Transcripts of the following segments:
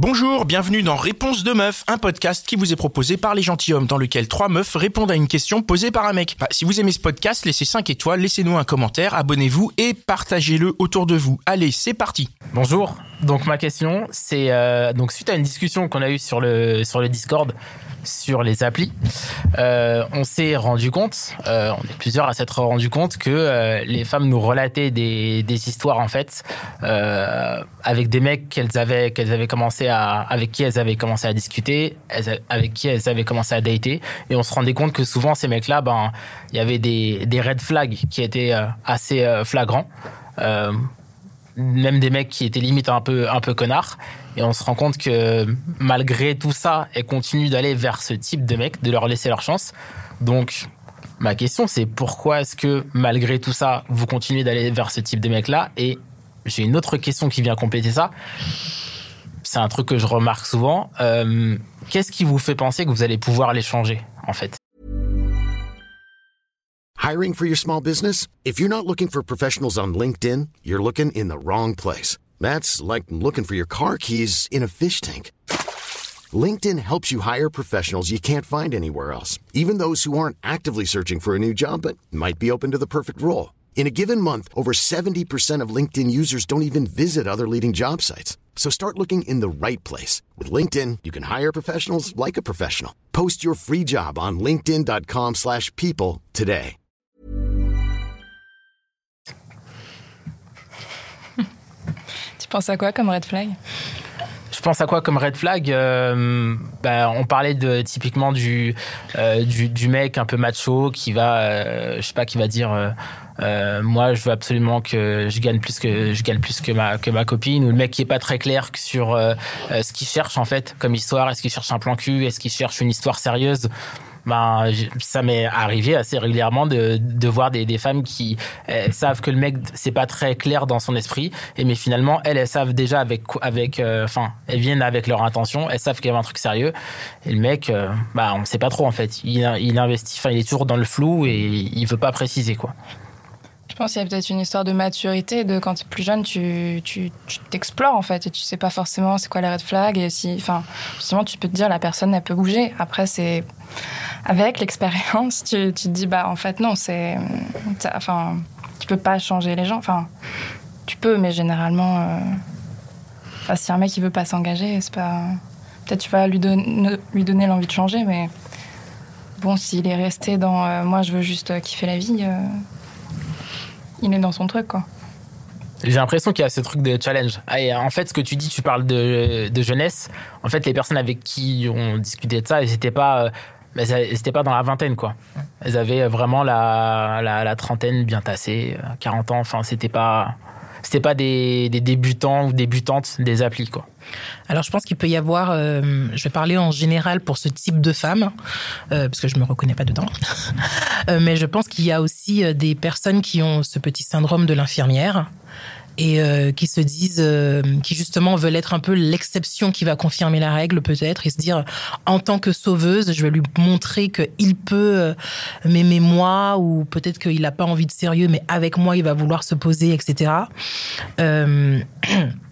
Bonjour, bienvenue dans Réponse de meuf, un podcast qui vous est proposé par les gentilshommes dans lequel trois meufs répondent à une question posée par un mec. Bah, si vous aimez ce podcast, laissez 5 étoiles, laissez-nous un commentaire, abonnez-vous et partagez-le autour de vous. Allez, c'est parti. Bonjour. Donc ma question, c'est euh, donc suite à une discussion qu'on a eue sur le sur Discord sur les applis, euh, on s'est rendu compte, euh, on est plusieurs à s'être rendu compte que les femmes nous relataient des, des histoires en fait avec des mecs qu'elles avaient qu'elles avaient commencé avec qui elles avaient commencé à discuter, avec qui elles avaient commencé à dater, et on se rendait compte que souvent ces mecs-là, ben il y avait des red flags qui étaient euh, assez euh, flagrants. Euh, même des mecs qui étaient limite un peu un peu connards. Et on se rend compte que malgré tout ça elles continuent d'aller vers ce type de mecs de leur laisser leur chance. Donc ma question c'est pourquoi est-ce que malgré tout ça vous continuez d'aller vers ce type de mecs là et j'ai une autre question qui vient compléter ça c'est un truc que je remarque souvent Euh, qu'est-ce qui vous fait penser que vous allez pouvoir les changer en fait? Hiring for your small business? If you're not looking for professionals on LinkedIn, you're looking in the wrong place. That's like looking for your car keys in a fish tank. LinkedIn helps you hire professionals you can't find anywhere else, even those who aren't actively searching for a new job but might be open to the perfect role. In a given month, over 70% of LinkedIn users don't even visit other leading job sites. So start looking in the right place. With LinkedIn, you can hire professionals like a professional. Post your free job on linkedin.com/people slash people today. Tu penses à quoi comme red flag Je pense à quoi comme red flag Euh, bah, On parlait de typiquement du, euh, du du mec un peu macho qui va, euh, je sais pas, qui va dire. euh, euh, moi, je veux absolument que je gagne plus que je gagne plus que ma que ma copine ou le mec qui est pas très clair sur euh, ce qu'il cherche en fait comme histoire. Est-ce qu'il cherche un plan cul? Est-ce qu'il cherche une histoire sérieuse? Ben, ça m'est arrivé assez régulièrement de, de voir des, des femmes qui savent que le mec c'est pas très clair dans son esprit et mais finalement elles elles savent déjà avec avec euh, enfin elles viennent avec leur intention elles savent qu'il y a un truc sérieux et le mec euh, bah on sait pas trop en fait. Il, il investit enfin il est toujours dans le flou et il veut pas préciser quoi Je pense qu'il y a peut-être une histoire de maturité, de quand tu es plus jeune, tu tu- t'explores en fait et tu sais pas forcément c'est quoi les red flags et si, enfin, justement tu peux te dire la personne elle peut bouger. Après c'est avec l'expérience, tu, tu te dis bah en fait non c'est, enfin tu peux pas changer les gens. Enfin tu peux mais généralement, euh, si un mec il veut pas s'engager c'est pas, peut-être tu vas lui donner lui donner l'envie de changer mais bon s'il est resté dans euh, moi je veux juste euh, kiffer la vie. Il est dans son truc, quoi. J'ai l'impression qu'il y a ce truc de challenge. Ah, en fait, ce que tu dis, tu parles de, jeunesse. En fait, les personnes avec qui on discutait de ça, elles n'étaient pas, euh, pas dans la vingtaine, quoi. Elles avaient vraiment la, la, trentaine bien tassée, euh, 40 ans. Enfin, c'était pas, c'était pas des, des débutants ou débutantes des applis, quoi. Alors, je pense qu'il peut y avoir, euh, je vais parler en général pour ce type de femmes, euh, parce que je me reconnais pas dedans, Euh, mais je pense qu'il y a aussi des personnes qui ont ce petit syndrome de l'infirmière et euh, qui se disent, euh, qui justement veulent être un peu l'exception qui va confirmer la règle peut-être et se dire, en tant que sauveuse, je vais lui montrer qu'il peut euh, m'aimer moi ou peut-être qu'il n'a pas envie de sérieux, mais avec moi, il va vouloir se poser, etc. Euh,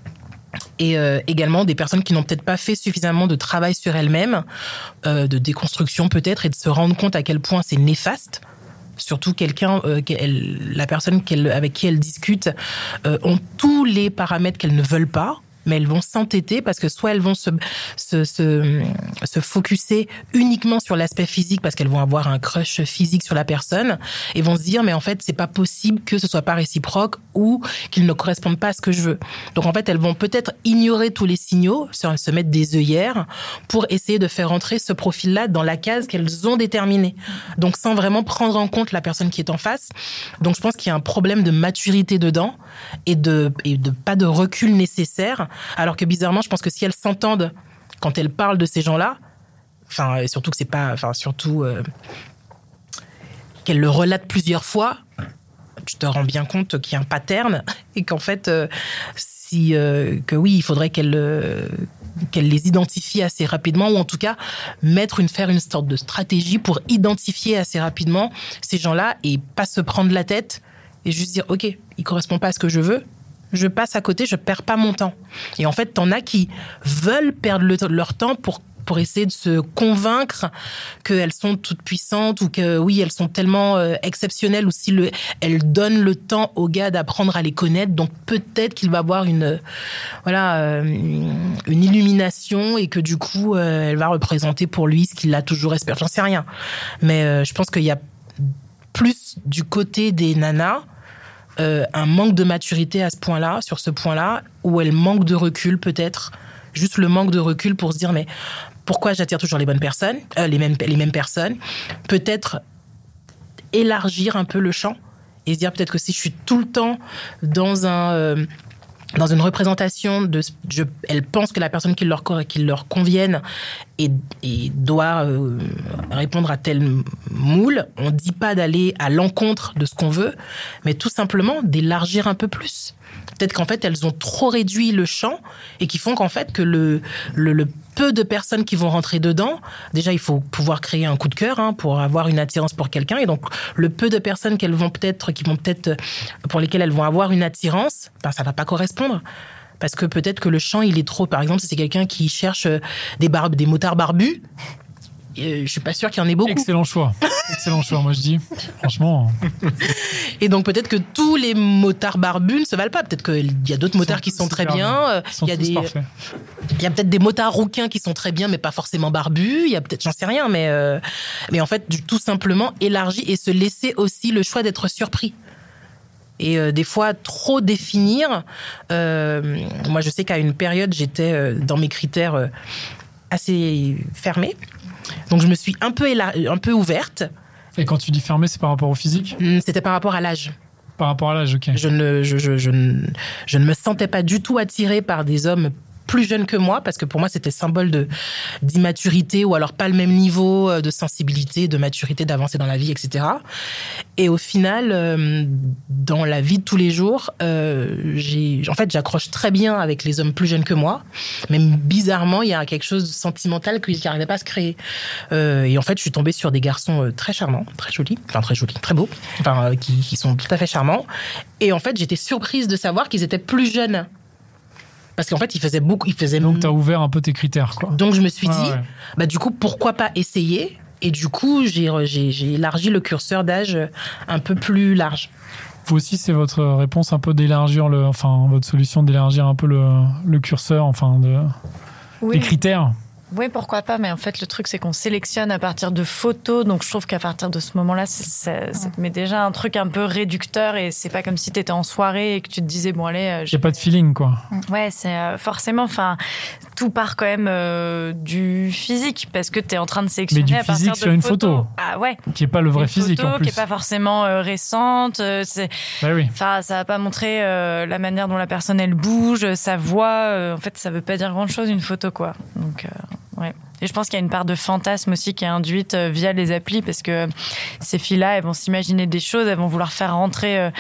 et euh, également des personnes qui n'ont peut-être pas fait suffisamment de travail sur elles-mêmes, euh, de déconstruction peut-être, et de se rendre compte à quel point c'est néfaste. Surtout quelqu'un, euh, qu'elle- la personne qu'elle- avec qui elle discute, euh, ont tous les paramètres qu'elles ne veulent pas, mais elles vont s'entêter parce que soit elles vont se, se, se, se focuser uniquement sur l'aspect physique parce qu'elles vont avoir un crush physique sur la personne et vont se dire mais en fait c'est pas possible que ce soit pas réciproque ou qu'ils ne correspondent pas à ce que je veux. Donc en fait elles vont peut-être ignorer tous les signaux, se mettre des œillères pour essayer de faire entrer ce profil-là dans la case qu'elles ont déterminée. Donc sans vraiment prendre en compte la personne qui est en face. Donc je pense qu'il y a un problème de maturité dedans et de, et de pas de recul nécessaire. Alors que bizarrement, je pense que si elles s'entendent quand elles parlent de ces gens-là, enfin, et surtout que c'est pas, enfin, surtout euh, qu'elles le relatent plusieurs fois, tu te rends bien compte qu'il y a un pattern et qu'en fait, euh, si, euh, que oui, il faudrait qu'elles qu'elles les identifient assez rapidement ou en tout cas mettre une faire une sorte de stratégie pour identifier assez rapidement ces gens-là et pas se prendre la tête et juste dire ok, il correspond pas à ce que je veux, je passe à côté, je perds pas mon temps. Et en fait, t'en as qui veulent perdre le- leur temps pour pour essayer de se convaincre qu'elles sont toutes puissantes ou que oui elles sont tellement euh, exceptionnelles ou si le, elles donnent le temps au gars d'apprendre à les connaître. Donc peut-être qu'il va avoir une voilà euh, une illumination et que du coup euh, elle va représenter pour lui ce qu'il a toujours espéré. J'en sais rien. Mais je pense qu'il y a plus du côté des nanas euh, un manque de maturité à ce point-là, sur ce point-là, où elles manquent de recul peut-être, juste le manque de recul pour se dire mais pourquoi j'attire toujours les bonnes personnes, euh, les mêmes les mêmes personnes, peut-être élargir un peu le champ et se dire peut-être que si je suis tout le temps dans un euh, dans une représentation de je, elles pensent que la personne qui leur qui leur convienne et, doit euh, répondre à tel moule. On dit pas d'aller à l'encontre de ce qu'on veut mais tout simplement d'élargir un peu plus. Peut-être qu'en fait elles ont trop réduit le champ et qui font qu'en fait que le, peu de personnes qui vont rentrer dedans déjà il faut pouvoir créer un coup de cœur hein, pour avoir une attirance pour quelqu'un. Et donc le peu de personnes qu'elles vont peut-être qui vont peut-être pour lesquelles elles vont avoir une attirance ben, ça va pas correspondre parce que peut-être que le champ il est trop par exemple si c'est quelqu'un qui cherche euh, des barbes des motards barbus euh, je suis pas sûre qu'il y en ait beaucoup Excellent choix. Excellent choix, moi je dis. Franchement, Et donc peut-être que tous les motards barbus ne se valent pas. Peut-être qu'il y a d'autres motards qui sont très bien. Euh, Il y a des, il y a peut-être des motards rouquins qui sont très bien, mais pas forcément barbus. Il y a peut-être, j'en sais rien, mais euh, mais en fait, du, tout simplement élargi et se laisser aussi le choix d'être surpris. Et euh, des fois, trop définir. euh, moi, je sais qu'à une période, j'étais euh, dans mes critères assez fermés. Donc, je me suis un peu, un peu ouverte. Et quand tu dis fermé, c'est par rapport au physique? Hum, C'était par rapport à l'âge. Par rapport à l'âge, ok. Je ne, je, je, je, ne, je ne me sentais pas du tout attirée par des hommes plus jeunes que moi, parce que pour moi, c'était symbole d'immaturité ou alors pas le même niveau euh, de sensibilité, de maturité, d'avancer dans la vie, etc. Et au final, euh, dans la vie de tous les jours, euh, j'ai, en fait, j'accroche très bien avec les hommes plus jeunes que moi, mais bizarrement, il y a quelque chose de sentimental qui n'arrivait pas à se créer. Et en fait, je suis tombée sur des garçons très charmants, très jolis, enfin très jolis, très beaux, enfin qui sont tout à fait charmants. Et en fait, j'étais surprise de savoir qu'ils étaient plus jeunes. Parce qu'en fait, ils faisaient beaucoup, ils faisaient Donc tu as ouvert un peu tes critères, quoi. donc je me suis dit, ouais. bah du coup, pourquoi pas essayer? Et du coup, j'ai j'ai- j'ai élargi le curseur d'âge un peu plus large. Vous aussi, c'est votre réponse un peu d'élargir le, enfin, votre solution d'élargir un peu le, le curseur, enfin, de, Oui. les critères? Oui, pourquoi pas, mais en fait, le truc, c'est qu'on sélectionne à partir de photos, donc je trouve qu'à partir de ce moment-là, ça, ça te met déjà un truc un peu réducteur et c'est pas comme si tu étais en soirée et que tu te disais, bon, allez, euh, Il je- n'y a pas de feeling, quoi. ouais, c'est euh, forcément, enfin, tout part quand même euh, du physique parce que tu es en train de sélectionner du à partir physique de sur une photos. photo. Ah ouais. Qui n'est pas le vrai Une physique, photo en plus. qui est pas forcément euh, récente. euh, c'est Bah oui. Enfin, ça va pas montrer euh, la manière dont la personne elle bouge, sa voix. euh, en fait, ça veut pas dire grand chose une photo, quoi. Donc, euh, Et je pense qu'il y a une part de fantasme aussi qui est induite euh, via les applis parce que ces filles-là, elles vont s'imaginer des choses, elles vont vouloir faire rentrer euh,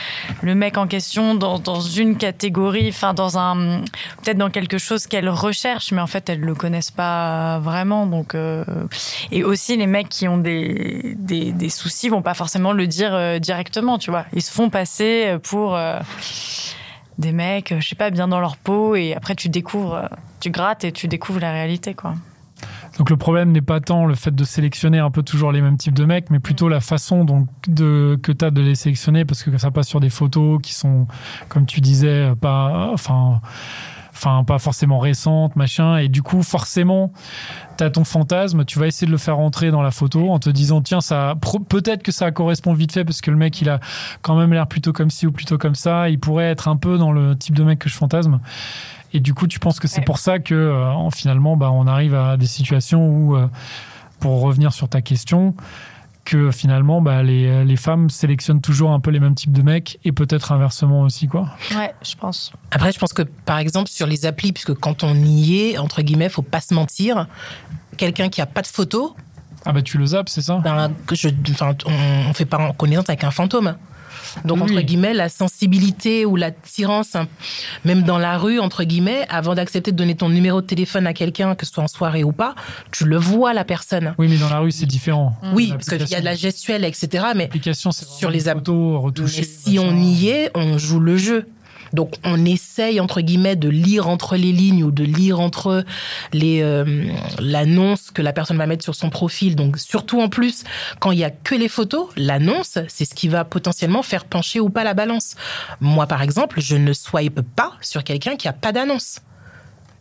le mec en question dans, une catégorie, enfin dans un peut-être dans quelque chose qu'elles recherchent, mais en fait elles le connaissent pas vraiment. Donc euh, et aussi les mecs qui ont des, des, des soucis vont pas forcément le dire directement, tu vois. Ils se font passer pour des mecs, je sais pas, bien dans leur peau, et après tu découvres, tu grattes et tu découvres la réalité, quoi. Donc le problème n'est pas tant le fait de sélectionner un peu toujours les mêmes types de mecs, mais plutôt la façon donc de, que tu as de les sélectionner, parce que ça passe sur des photos qui sont, comme tu disais, pas, enfin, enfin pas forcément récentes, machin, et du coup forcément, tu as ton fantasme, tu vas essayer de le faire rentrer dans la photo en te disant tiens ça, peut-être que ça correspond vite fait parce que le mec il a quand même l'air plutôt comme ci ou plutôt comme ça, il pourrait être un peu dans le type de mec que je fantasme. Et du coup, tu penses que c'est Ouais. pour ça que euh, finalement, bah, on arrive à des situations où, euh, pour revenir sur ta question, que finalement, bah, les, les femmes sélectionnent toujours un peu les mêmes types de mecs et peut-être inversement aussi, quoi. Ouais, je pense. Après, je pense que par exemple sur les applis, puisque quand on y est, entre guillemets, faut pas se mentir, quelqu'un qui a pas de photo, Ah bah tu le zappes, c'est ça? Ben, que je, enfin, on, on fait pas connaissance avec un fantôme. Donc, Oui. entre guillemets, la sensibilité ou l'attirance, même dans la rue, entre guillemets, avant d'accepter de donner ton numéro de téléphone à quelqu'un, que ce soit en soirée ou pas, tu le vois, la personne. Oui, mais dans la rue, c'est différent. Oui, parce qu'il y a de la gestuelle, etc. Mais sur les photos. Mais si on y est, on joue le jeu. Donc on essaye entre guillemets de lire entre les lignes ou de lire entre les euh, l'annonce que la personne va mettre sur son profil. Donc surtout en plus quand il y a que les photos, l'annonce c'est ce qui va potentiellement faire pencher ou pas la balance. Moi par exemple, je ne swipe pas sur quelqu'un qui a pas d'annonce,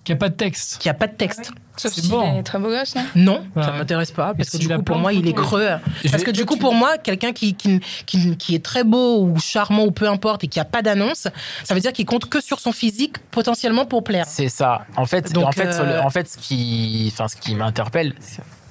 Qu'il n'y a pas de texte. qui a pas de texte. Sauf C'est s'il bon. est très beau gosse, non Non, Bah, ça m'intéresse pas parce et que du coup pour moi il est creux. Parce vais- que du coup pour moi quelqu'un qui, qui, qui, qui est très beau ou charmant ou peu importe et qui a pas d'annonce, ça veut dire qu'il compte que sur son physique potentiellement pour plaire. C'est ça. En fait, Donc, en fait, le- euh, en fait, ce qui, enfin, ce qui m'interpelle,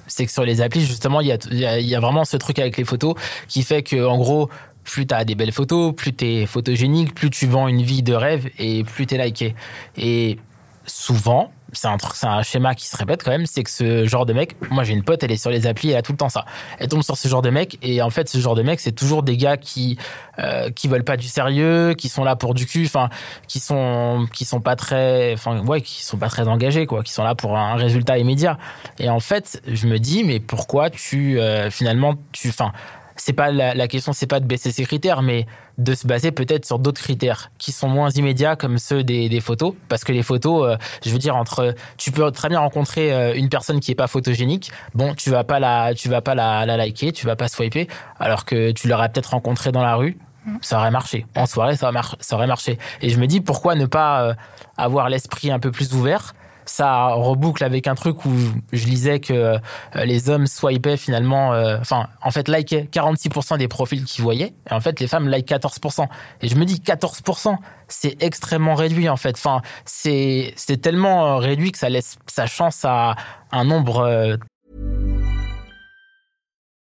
c'est que sur les applis, justement, il y a, il y a- il y a vraiment ce truc avec les photos qui fait que, en gros, plus tu as des belles photos, plus tu es photogénique, plus tu vends une vie de rêve et plus tu es liké. Et souvent, c'est un, un schéma qui se répète quand même, c'est que ce genre de mec, moi j'ai une pote, elle est sur les applis, elle a tout le temps ça. Elle tombe sur ce genre de mec et en fait ce genre de mec, c'est toujours des gars qui euh, qui veulent pas du sérieux, qui sont là pour du cul, enfin qui sont qui sont pas très, enfin ouais, qui sont pas très engagés quoi, qui sont là pour un résultat immédiat. Et en fait, je me dis mais pourquoi tu euh, finalement tu, enfin c'est pas la, la question, c'est pas de baisser ses critères, mais de se baser peut-être sur d'autres critères qui sont moins immédiats comme ceux des, des photos, parce que les photos, euh, je veux dire entre, tu peux très bien rencontrer euh, une personne qui est pas photogénique, bon, tu vas pas la, tu vas pas la, la liker, tu vas pas swiper, alors que tu l'aurais peut-être rencontré dans la rue, ça aurait marché. En soirée, ça, aurait mar- ça aurait marché. Et je me dis pourquoi ne pas euh, avoir l'esprit un peu plus ouvert ça reboucle avec un truc où je lisais que euh, les hommes swipaient finalement, euh, enfin, en fait, likaient 46% des profils qu'ils voyaient, et en fait, les femmes like 14%. Et je me dis 14%, c'est extrêmement réduit en fait. Enfin, c'est tellement euh, réduit que ça laisse sa chance à un nombre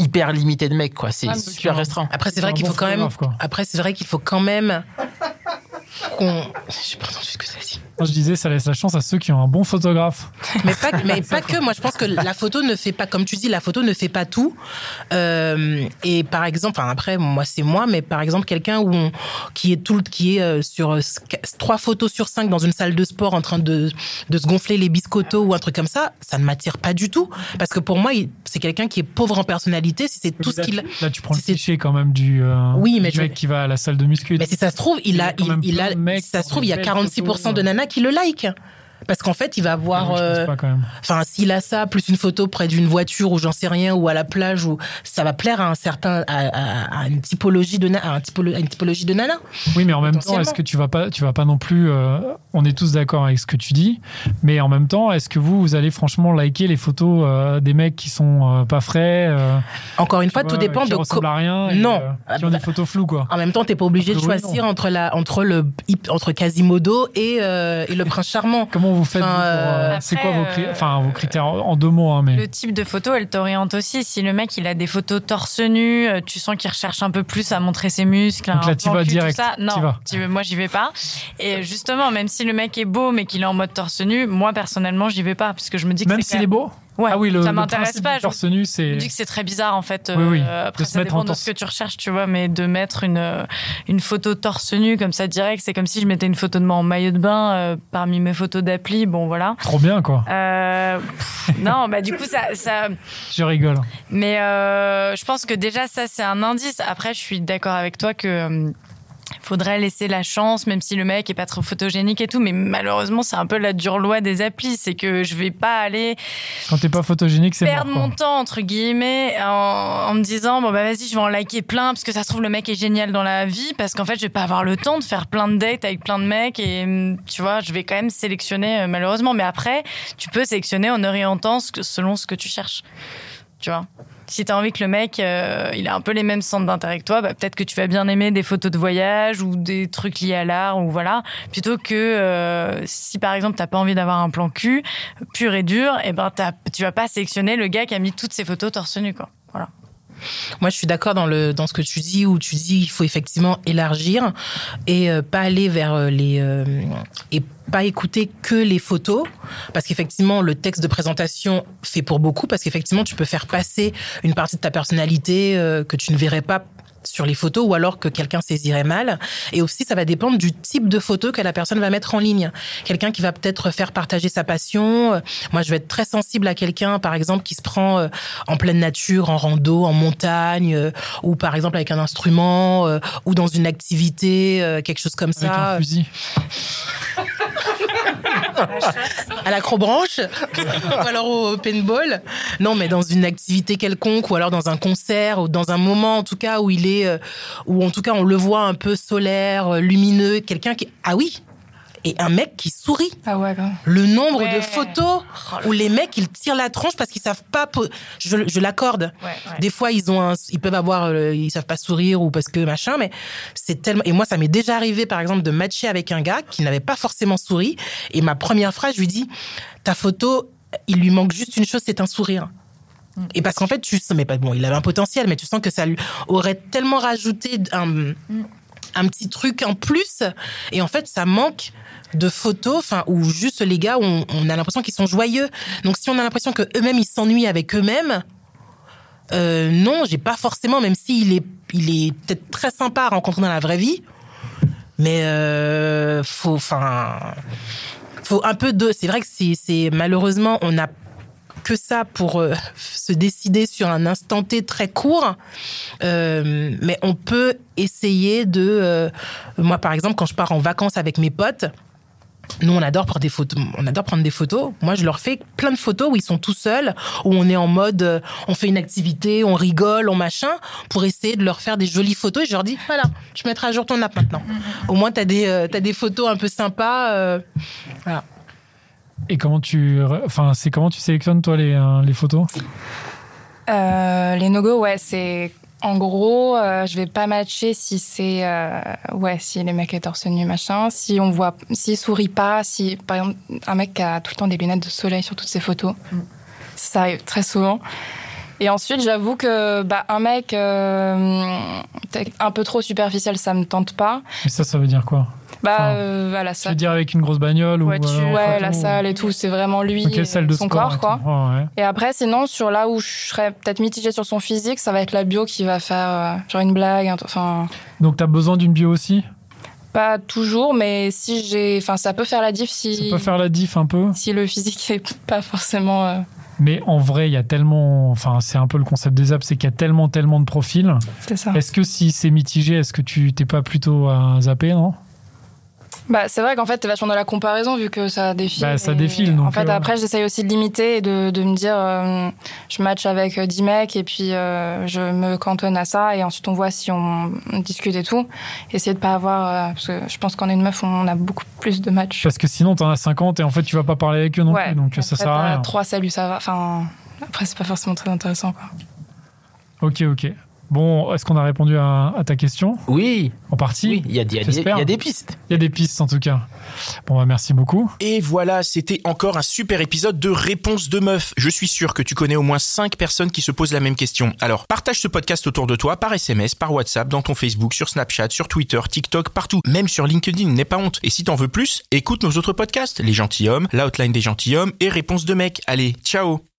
Hyper limité de mecs, quoi. C'est super restreint. Après c'est vrai qu'il bon faut quand même quoi. après c'est vrai qu'il faut quand même qu'on j'ai pas entendu ce que ça dit. Moi, je disais, ça laisse la chance à ceux qui ont un bon photographe. Mais pas, mais pas que. Moi, je pense que la photo ne fait pas, comme tu dis, la photo ne fait pas tout. Euh, et par exemple, enfin, après, moi, c'est moi, mais par exemple, quelqu'un qui est tout, qui est euh, sur euh, trois photos sur cinq dans une salle de sport en train de, de se gonfler les biscottos ou un truc comme ça, ça ne m'attire pas du tout. Parce que pour moi, c'est quelqu'un qui est pauvre en personnalité. Si c'est tout ce qu'il, Là, tu prends le si cliché quand même du, euh, Oui, mais du je- mec qui va à la salle de muscu. mais si ça se trouve, il a, quand il, a, de mecs si ça se qui trouve, ont il y a des 46% belles de nanas qui le like. Parce qu'en fait, il va avoir, euh, pas quand même. Enfin, s'il a ça, plus une photo près d'une voiture ou j'en sais rien, ou à la plage, ou ça va plaire à un certain, à, à- à une typologie de, na- à un typolo- à une typologie de nana. Oui, mais en même temps, est-ce que tu vas pas, tu vas pas non plus. euh, on est tous d'accord avec ce que tu dis, mais en même temps, est-ce que vous, vous allez franchement liker les photos euh, des mecs qui sont euh, pas frais euh, Encore une fois, vois, tout dépend qui de. ressemblent à rien, et, Non. euh, qui ont des photos floues quoi. En même temps, t'es pas obligé de choisir entre la, entre le, entre Quasimodo et, euh, et le prince charmant. Comment vous faites Enfin, euh, euh, C'est quoi vos, euh, enfin, vos critères en deux mots hein, mais Le type de photo, elle t'oriente aussi. Si le mec, il a des photos torse nu, tu sens qu'il recherche un peu plus à montrer ses muscles. Donc là, plan vas direct, ça. Non, vas. tu- moi, j'y vais pas. Et justement, même si le mec est beau, mais qu'il est en mode torse nu, moi, personnellement, j'y vais pas. Parce que je me dis que même s'il est beau? Ouais, ah oui, le, ça m'intéresse pas. Je- torse nu, Je c'est. me dis que c'est très bizarre en fait. Oui, oui, Euh, après, de ça dépend en de torse. ce que tu recherches, tu vois, mais de mettre une, euh, une photo torse nu comme ça direct, c'est comme si je mettais une photo de moi en maillot de bain euh, parmi mes photos d'appli. Bon, voilà. Trop bien quoi. Euh, pff, non, bah du coup, ça. ça Je rigole. mais je pense que déjà, ça, c'est un indice. Après, je suis d'accord avec toi que. Euh, Faudrait laisser la chance, même si le mec est pas trop photogénique et tout, mais malheureusement, c'est un peu la dure loi des applis. C'est que je vais pas aller Quand t'es pas photogénique, c'est perdre mon temps entre guillemets en, en me disant bon bah vas-y je vais en liker plein parce que ça se trouve le mec est génial dans la vie parce qu'en fait je vais pas avoir le temps de faire plein de dates avec plein de mecs et hum, tu vois je vais quand même sélectionner euh, malheureusement mais après tu peux sélectionner en orientant selon ce que tu cherches tu vois si t'as envie que le mec euh, il a un peu les mêmes centres d'intérêt que toi bah, peut-être que tu vas bien aimer des photos de voyage ou des trucs liés à l'art ou voilà plutôt que euh, si par exemple t'as pas envie d'avoir un plan cul pur et dur, et ben t'as- tu vas pas sélectionner le gars qui a mis toutes ses photos torse nu quoi. Moi, je suis d'accord dans dans ce que tu dis où tu dis il faut effectivement élargir et euh, pas aller vers euh, les euh, et pas écouter que les photos. Parce qu'effectivement le texte de présentation fait pour beaucoup parce qu'effectivement tu peux faire passer une partie de ta personnalité que tu ne verrais pas sur les photos ou alors que quelqu'un saisirait mal. Et aussi, ça va dépendre du type de photo que la personne va mettre en ligne. Quelqu'un qui va peut-être faire partager sa passion. Euh, Moi, je vais être très sensible à quelqu'un, par exemple, qui se prend euh, en pleine nature, en rando, en montagne, euh, ou par exemple avec un instrument, ou dans une activité, quelque chose comme Avec ça. un fusil. à l'acrobranche ou alors au paintball. Non, mais dans une activité quelconque ou alors dans un concert ou dans un moment en tout cas où il est, euh, où en tout cas on le voit un peu solaire, euh, lumineux, quelqu'un qui, ah oui, et un mec qui sourit. Ah ouais. Le nombre de photos où les mecs ils tirent la tronche parce qu'ils savent pas. Je, je l'accorde. Ouais, ouais. Des fois ils ont, un- ils peuvent avoir, euh, ils savent pas sourire ou parce que machin, mais c'est tellement. Et moi ça m'est déjà arrivé par exemple de matcher avec un gars qui n'avait pas forcément souri et ma première phrase je lui dis ta photo il lui manque juste une chose c'est un sourire. Et parce qu'en fait, tu sens, mais pas bon, il avait un potentiel, mais tu sens que ça lui aurait tellement rajouté un, un petit truc en plus. Et en fait, ça manque de photos, enfin, où juste les gars, on, a l'impression qu'ils sont joyeux. Donc, si on a l'impression que eux-mêmes ils s'ennuient avec eux-mêmes, euh, non, j'ai pas forcément, même s'il est, il est peut-être très sympa à rencontrer dans la vraie vie, mais euh, faut, enfin, faut un peu de. C'est vrai que c'est, malheureusement, on a que ça pour euh, se décider sur un instant T très court. Euh, mais on peut essayer de... euh, moi, par exemple, quand je pars en vacances avec mes potes, nous, on adore prendre des photos. On adore prendre des photos. Moi, je leur fais plein de photos où ils sont tout seuls, où on est en mode, on fait une activité, on rigole, on machin, pour essayer de leur faire des jolies photos. Et je leur dis, voilà, tu mettras à jour ton app maintenant. Au moins, t'as des, euh, des photos un peu sympas. euh, voilà. Et comment tu, enfin, c'est comment tu sélectionnes toi les, les photos? Euh, les no-go, ouais, c'est. En gros, euh, je vais pas matcher si c'est. euh, ouais, si les mecs est torse nu, machin. Si on voit. S'il sourit pas, si. Par exemple, un mec qui a tout le temps des lunettes de soleil sur toutes ses photos. Ça arrive très souvent. Et ensuite, j'avoue que bah, un mec euh, un peu trop superficiel, ça me tente pas. Mais ça, ça veut dire quoi? Bah, Enfin, euh, voilà, Tu ça. veux dire avec une grosse bagnole Ouais, ou tu- alors en Ouais, la salle et tout, c'est vraiment lui, Ok, et salle de son sport corps, quoi. Ouais. Et après, sinon, sur là où je serais peut-être mitigée sur son physique, ça va être la bio qui va faire euh, genre une blague. Enfin, Donc t'as besoin d'une bio aussi? Pas toujours, mais si j'ai. Enfin, ça peut faire la diff si, Ça peut faire la diff un peu? si le physique est pas forcément. euh, Mais en vrai, il y a tellement, enfin, c'est un peu le concept des apps, c'est qu'il y a tellement, tellement de profils. c'est ça. Est-ce que si c'est mitigé, est-ce que tu t'es pas plutôt à zapper, non? Bah, c'est vrai qu'en fait, t'es vachement dans la comparaison vu que ça défile. Bah, ça défile, donc, En fait, euh, après, j'essaye aussi de limiter et de, de me dire, euh, je match avec euh, 10 mecs et puis euh, je me cantonne à ça et ensuite on voit si on, discute et tout. Essayer de pas avoir. euh, parce que je pense qu'en une meuf, on a beaucoup plus de matchs. Parce que sinon, t'en as 50 et en fait, tu vas pas parler avec eux non plus, donc ça sert à rien. Trois saluts, ça va. Enfin, après, c'est pas forcément très intéressant, quoi. Ok, ok. Bon, est-ce qu'on a répondu à, à ta question Oui, En partie oui, il y a, il y a des- J'espère. il y a des pistes. Il y a des pistes en tout cas. Bon, bah, merci beaucoup. Et voilà, c'était encore un super épisode de Réponse de meuf. Je suis sûr que tu connais au moins 5 personnes qui se posent la même question. Alors, partage ce podcast autour de toi par SMS, par WhatsApp, dans ton Facebook, sur Snapchat, sur Twitter, TikTok, partout. Même sur LinkedIn, n'aie pas honte. Et si t'en veux plus, écoute nos autres podcasts, Les Gentilhommes, La Hotline des Gentilhommes et Réponse de mec. Allez, ciao